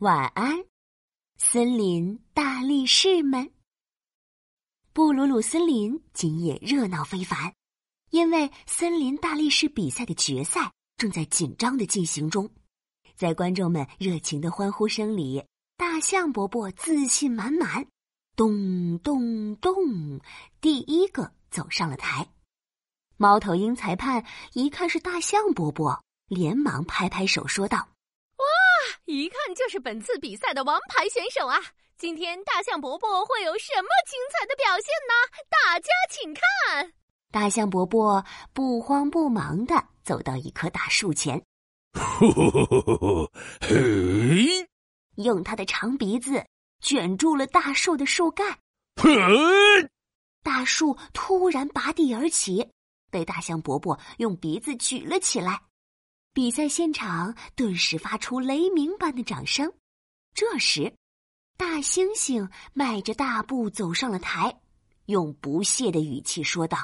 晚安，森林大力士们！布鲁鲁森林今夜热闹非凡，因为森林大力士比赛的决赛正在紧张的进行中。在观众们热情的欢呼声里，大象伯伯自信满满，咚咚咚，第一个走上了台。猫头鹰裁判一看是大象伯伯，连忙拍拍手说道。一看就是本次比赛的王牌选手啊！今天大象伯伯会有什么精彩的表现呢？大家请看。大象伯伯不慌不忙的走到一棵大树前，嘿，用他的长鼻子卷住了大树的树干。嘿，大树突然拔地而起，被大象伯伯用鼻子举了起来。比赛现场顿时发出雷鸣般的掌声。这时，大猩猩迈着大步走上了台，用不屑的语气说道：“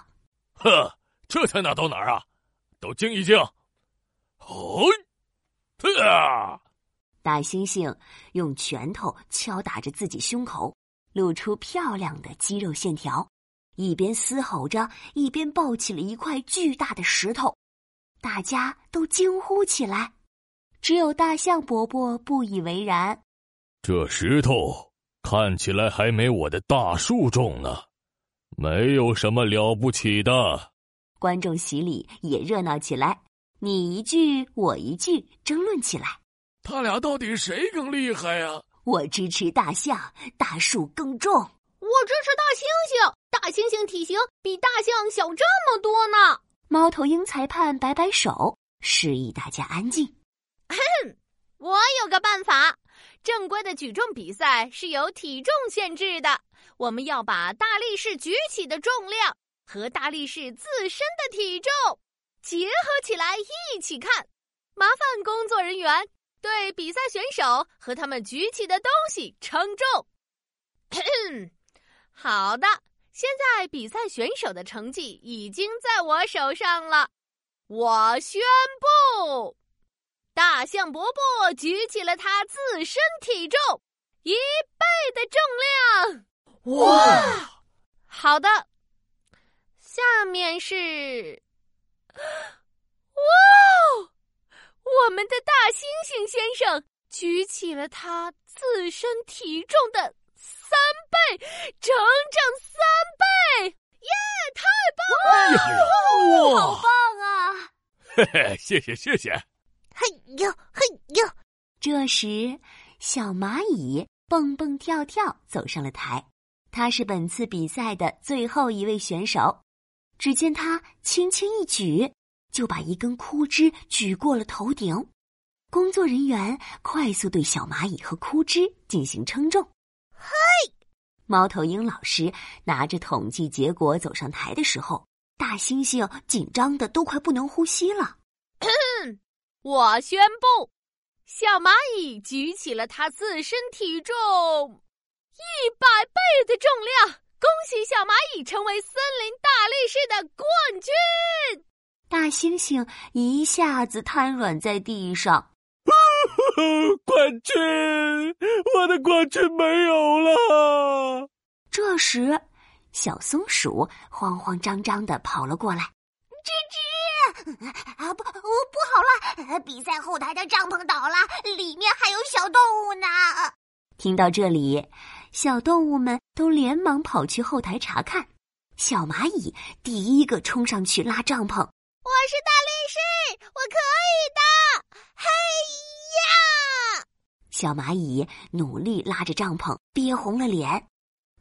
呵，这才哪到哪儿啊？都静一静！”哦，啊！大猩猩用拳头敲打着自己胸口，露出漂亮的肌肉线条，一边嘶吼着，一边抱起了一块巨大的石头。大家都惊呼起来，只有大象伯伯不以为然。这石头看起来还没我的大树重呢，没有什么了不起的。观众席里也热闹起来，你一句我一句争论起来。他俩到底谁更厉害呀？我支持大象，大树更重。我支持大猩猩，大猩猩体型比大象小这么多呢。猫头鹰裁判摆摆手，示意大家安静。哼，我有个办法。正规的举重比赛是有体重限制的，我们要把大力士举起的重量和大力士自身的体重结合起来一起看。麻烦工作人员对比赛选手和他们举起的东西称重。好的。现在比赛选手的成绩已经在我手上了，我宣布，大象伯伯举起了他自身体重一倍的重量。哇，好的，下面是，哇，我们的大猩猩先生举起了他自身体重的。三倍，整整三倍！耶，太棒了！哇，好棒啊！嘿嘿，谢谢谢谢。嘿呦嘿呦！这时，小蚂蚁蹦蹦跳跳走上了台。他是本次比赛的最后一位选手。只见他轻轻一举，就把一根枯枝举过了头顶。工作人员快速对小蚂蚁和枯枝进行称重。嘿，猫头鹰老师拿着统计结果走上台的时候，大猩猩紧张的都快不能呼吸了。我宣布，小蚂蚁举起了它自身体重一百倍的重量，恭喜小蚂蚁成为森林大力士的冠军。大猩猩一下子瘫软在地上。冠军，我的冠军没有了。这时，小松鼠慌慌张张的跑了过来：“吱吱，啊不，不好了！比赛后台的帐篷倒了，里面还有小动物呢。”听到这里，小动物们都连忙跑去后台查看。小蚂蚁第一个冲上去拉帐篷：“我是大力士，我可以的！”嘿。呀！小蚂蚁努力拉着帐篷，憋红了脸。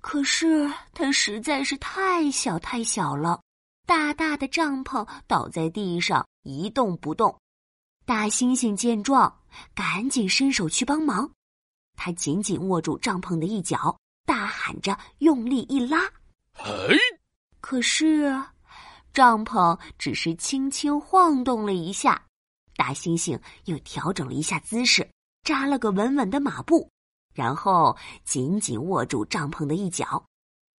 可是它实在是太小太小了，大大的帐篷倒在地上一动不动。大猩猩见状，赶紧伸手去帮忙。他紧紧握住帐篷的一角，大喊着，用力一拉。哎！可是帐篷只是轻轻晃动了一下。大猩猩又调整了一下姿势，扎了个稳稳的马步，然后紧紧握住帐篷的一角。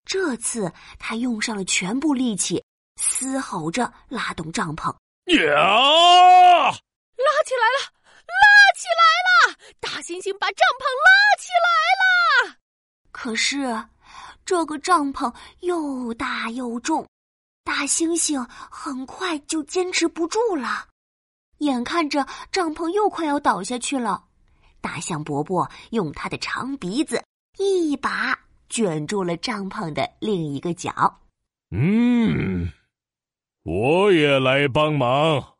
这次他用上了全部力气，嘶吼着拉动帐篷。呀！拉起来了，拉起来了！大猩猩猩把帐篷拉起来了。可是，这个帐篷又大又重，大猩猩很快就坚持不住了。眼看着帐篷又快要倒下去了，大象伯伯用他的长鼻子一把卷住了帐篷的另一个角。嗯，我也来帮忙。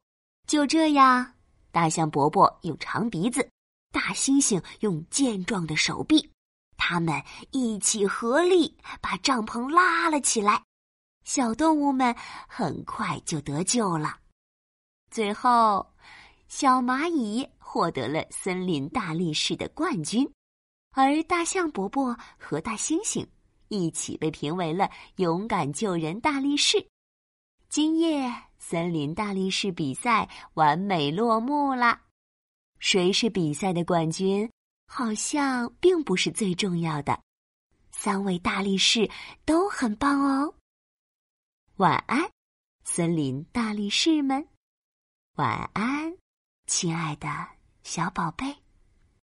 就这样，大象伯伯用长鼻子，大猩猩用健壮的手臂，他们一起合力把帐篷拉了起来。小动物们很快就得救了。最后，小蚂蚁获得了森林大力士的冠军，而大象伯伯和大猩猩一起被评为了勇敢救人大力士。今夜，森林大力士比赛完美落幕了。谁是比赛的冠军，好像并不是最重要的。三位大力士都很棒哦。晚安，森林大力士们。晚安，亲爱的小宝贝。